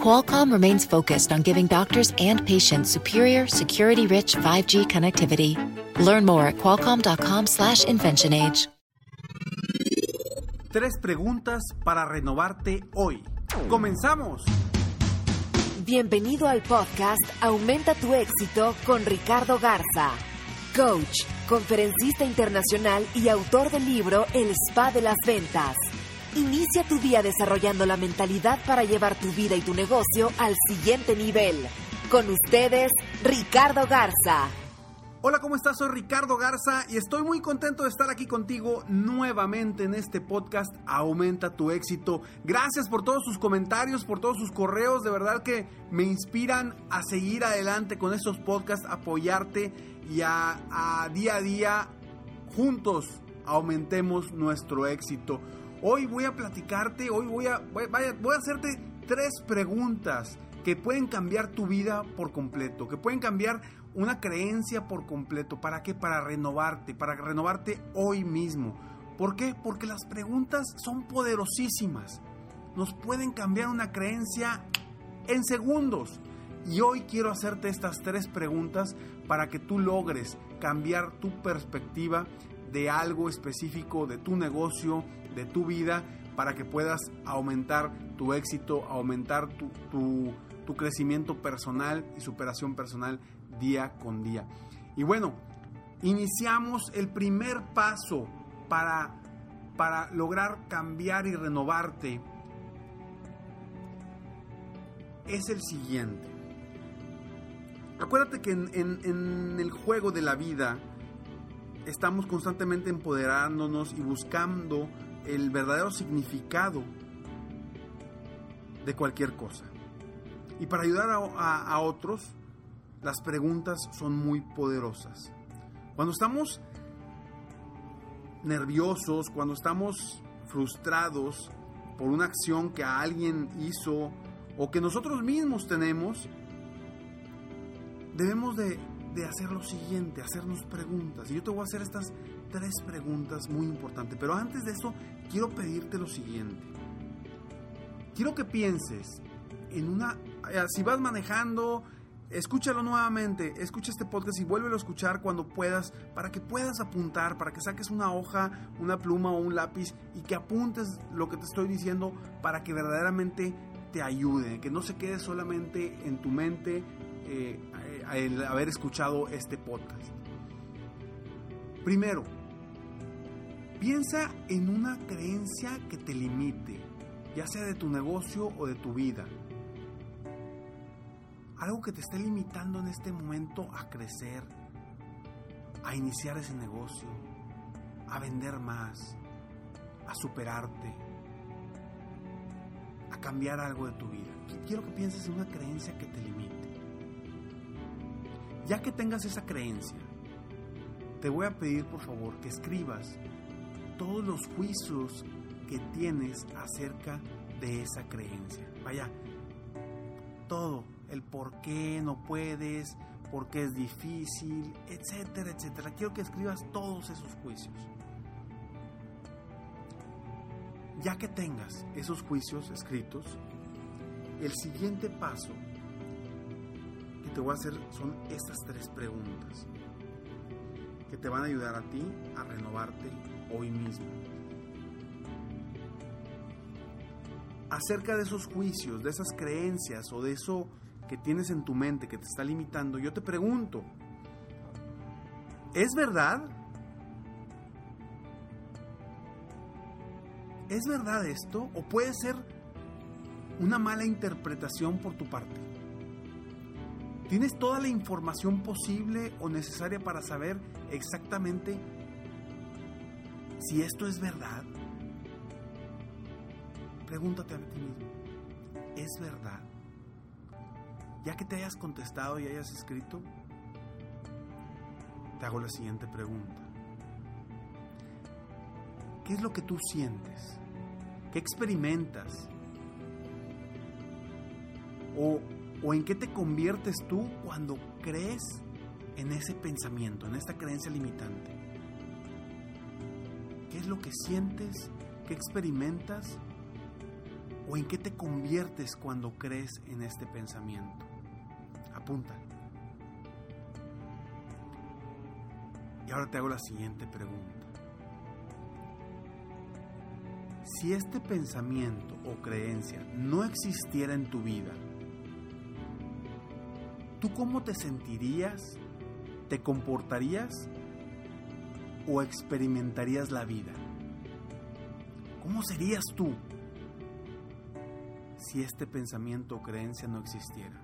Qualcomm remains focused on giving doctors and patients superior, security-rich 5G connectivity. Learn more at qualcomm.com/inventionage. Tres preguntas para renovarte hoy. ¡Comenzamos! Bienvenido al podcast Aumenta tu éxito con Ricardo Garza, coach, conferencista internacional y autor del libro El Spa de las Ventas. Inicia tu día desarrollando la mentalidad para llevar tu vida y tu negocio al siguiente nivel. Con ustedes, Ricardo Garza. Hola, ¿cómo estás? Soy Ricardo Garza y estoy muy contento de estar aquí contigo nuevamente en este podcast Aumenta tu éxito. Gracias por todos sus comentarios, por todos sus correos, de verdad que me inspiran a seguir adelante con estos podcasts, apoyarte y a, a día a día juntos aumentemos nuestro éxito. Hoy voy a platicarte, hoy voy a, voy, voy a hacerte tres preguntas que pueden cambiar tu vida por completo, que pueden cambiar una creencia por completo. ¿Para qué? Para renovarte, para renovarte hoy mismo. ¿Por qué? Porque las preguntas son poderosísimas. Nos pueden cambiar una creencia en segundos. Y hoy quiero hacerte estas tres preguntas para que tú logres cambiar tu perspectiva de algo específico, de tu negocio, de tu vida, para que puedas aumentar tu éxito, aumentar tu, tu, crecimiento personal y superación personal día con día. Y bueno, iniciamos el primer paso para, para lograr cambiar y renovarte. Es el siguiente. Acuérdate que en, en el juego de la vida estamos constantemente empoderándonos y buscando el verdadero significado de cualquier cosa. Y para ayudar a, otros, las preguntas son muy poderosas. Cuando estamos nerviosos, cuando estamos frustrados por una acción que alguien hizo o que nosotros mismos tenemos, debemos de, de hacer lo siguiente, hacernos preguntas. Y yo te voy a hacer estas tres preguntas muy importantes. Pero antes de eso, quiero pedirte lo siguiente. Quiero que pienses en una... Si vas manejando, escúchalo nuevamente, escucha este podcast y vuélvelo a escuchar cuando puedas, para que puedas apuntar, para que saques una hoja, una pluma o un lápiz y que apuntes lo que te estoy diciendo para que verdaderamente te ayude, que no se quede solamente en tu mente eh, el haber escuchado este podcast. Primero, piensa en una creencia que te limite, ya sea de tu negocio o de tu vida. Algo que te esté limitando en este momento a crecer, a iniciar ese negocio, a vender más, a superarte, a cambiar algo de tu vida. Quiero que pienses en una creencia que te limite. Ya que tengas esa creencia, te voy a pedir por favor que escribas todos los juicios que tienes acerca de esa creencia. Vaya, todo, el por qué no puedes, por qué es difícil, etcétera, etcétera. Quiero que escribas todos esos juicios. Ya que tengas esos juicios escritos, el siguiente paso te voy a hacer son estas tres preguntas que te van a ayudar a ti a renovarte hoy mismo. Acerca de esos juicios, de esas creencias o de eso que tienes en tu mente que te está limitando, yo te pregunto, ¿es verdad? ¿Es verdad esto? ¿O puede ser una mala interpretación por tu parte? ¿Tienes toda la información posible o necesaria para saber exactamente si esto es verdad? Pregúntate a ti mismo, ¿es verdad? Ya que te hayas contestado y hayas escrito, te hago la siguiente pregunta. ¿Qué es lo que tú sientes? ¿Qué experimentas? ¿O, o en qué te conviertes tú cuando crees en ese pensamiento, en esta creencia limitante? ¿Qué es lo que sientes? ¿Qué experimentas? ¿O en qué te conviertes cuando crees en este pensamiento? Apúntalo. Y ahora te hago la siguiente pregunta. Si este pensamiento o creencia no existiera en tu vida, ¿tú cómo te sentirías? ¿Te comportarías? ¿O experimentarías la vida? ¿Cómo serías tú si este pensamiento o creencia no existiera?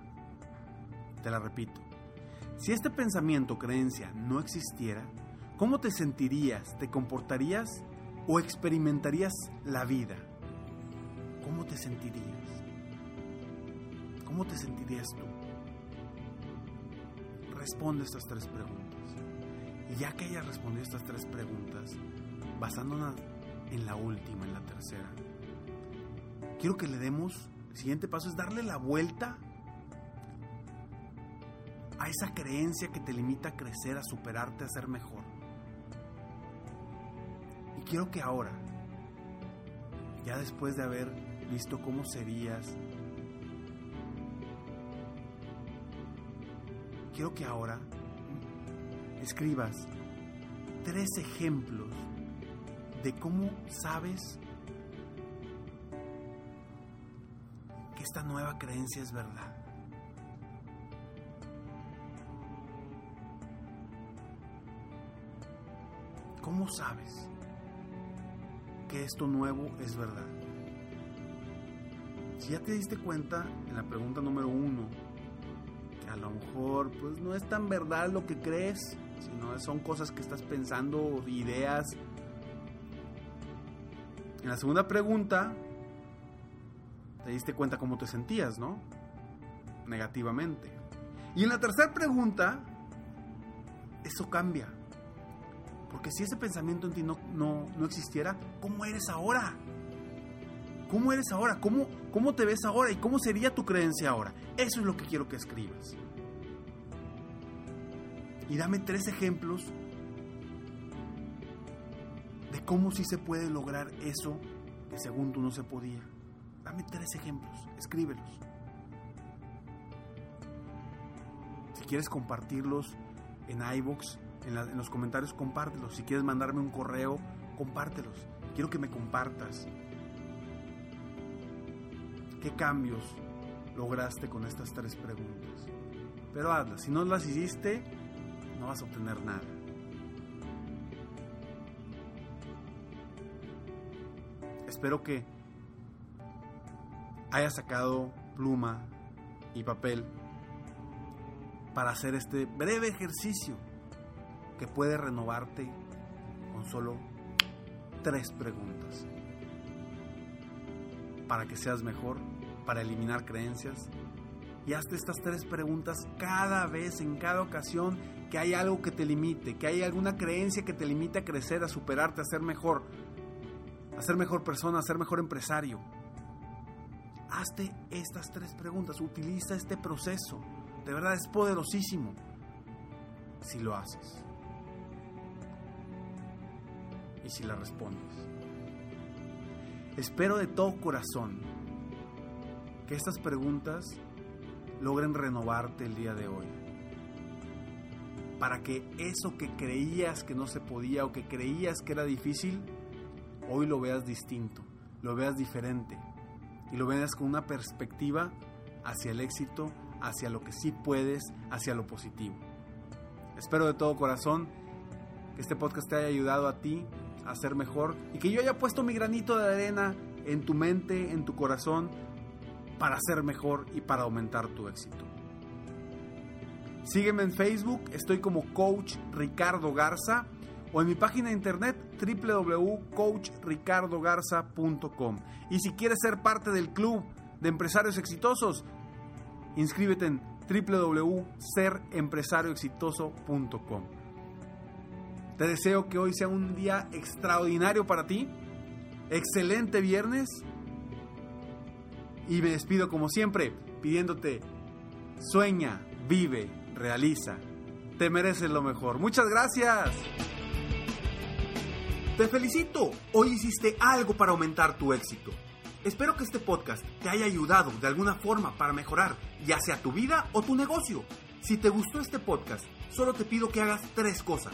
Te la repito. Si este pensamiento o creencia no existiera, ¿cómo te sentirías? ¿Te comportarías? ¿O experimentarías la vida? ¿Cómo te sentirías? ¿Cómo te sentirías tú? Responde estas tres preguntas. Y ya que hayas respondido estas tres preguntas, basándonos en la última, en la tercera, quiero que le demos, el siguiente paso es darle la vuelta a esa creencia que te limita a crecer, a superarte, a ser mejor. Y quiero que ahora, ya después de haber visto cómo serías, quiero que ahora escribas tres ejemplos de cómo sabes que esta nueva creencia es verdad. ¿Cómo sabes que esto nuevo es verdad? Si ya te diste cuenta en la pregunta número uno, a lo mejor pues no es tan verdad lo que crees, sino son cosas que estás pensando, ideas. En la segunda pregunta, te diste cuenta cómo te sentías, ¿no? Negativamente. Y en la tercera pregunta, eso cambia. Porque si ese pensamiento en ti no, no, no existiera, ¿cómo eres ahora? ¿Cómo eres ahora? ¿Cómo, ¿Cómo te ves ahora? ¿Y cómo sería tu creencia ahora? Eso es lo que quiero que escribas. Y dame tres ejemplos de cómo sí se puede lograr eso que según tú no se podía. Dame tres ejemplos, escríbelos. Si quieres compartirlos en iBox, en, en, los comentarios, compártelos. Si quieres mandarme un correo, compártelos. Quiero que me compartas. ¿Qué cambios lograste con estas tres preguntas? Pero hazlas. Si no las hiciste, no vas a obtener nada. Espero que hayas sacado pluma y papel para hacer este breve ejercicio que puede renovarte con solo tres preguntas. Para que seas mejor, para eliminar creencias. Y hazte estas tres preguntas cada vez, en cada ocasión que hay algo que te limite, que hay alguna creencia que te limite a crecer, a superarte, a ser mejor, a ser mejor persona, a ser mejor empresario. Hazte estas tres preguntas, utiliza este proceso. De verdad es poderosísimo si lo haces y si la respondes. Espero de todo corazón que estas preguntas logren renovarte el día de hoy. Para que eso que creías que no se podía o que creías que era difícil, hoy lo veas distinto, lo veas diferente y lo veas con una perspectiva hacia el éxito, hacia lo que sí puedes, hacia lo positivo. Espero de todo corazón que este podcast te haya ayudado a ti a ser mejor y que yo haya puesto mi granito de arena en tu mente, en tu corazón, para ser mejor y para aumentar tu éxito. Sígueme en Facebook, estoy como Coach Ricardo Garza o en mi página de internet www.coachricardogarza.com. Y si quieres ser parte del club de empresarios exitosos, inscríbete en www.serempresarioexitoso.com. Te deseo que hoy sea un día extraordinario para ti. Excelente viernes. Y me despido como siempre pidiéndote, sueña, vive, realiza. Te mereces lo mejor. Muchas gracias. Te felicito. Hoy hiciste algo para aumentar tu éxito. Espero que este podcast te haya ayudado de alguna forma para mejorar ya sea tu vida o tu negocio. Si te gustó este podcast, solo te pido que hagas tres cosas.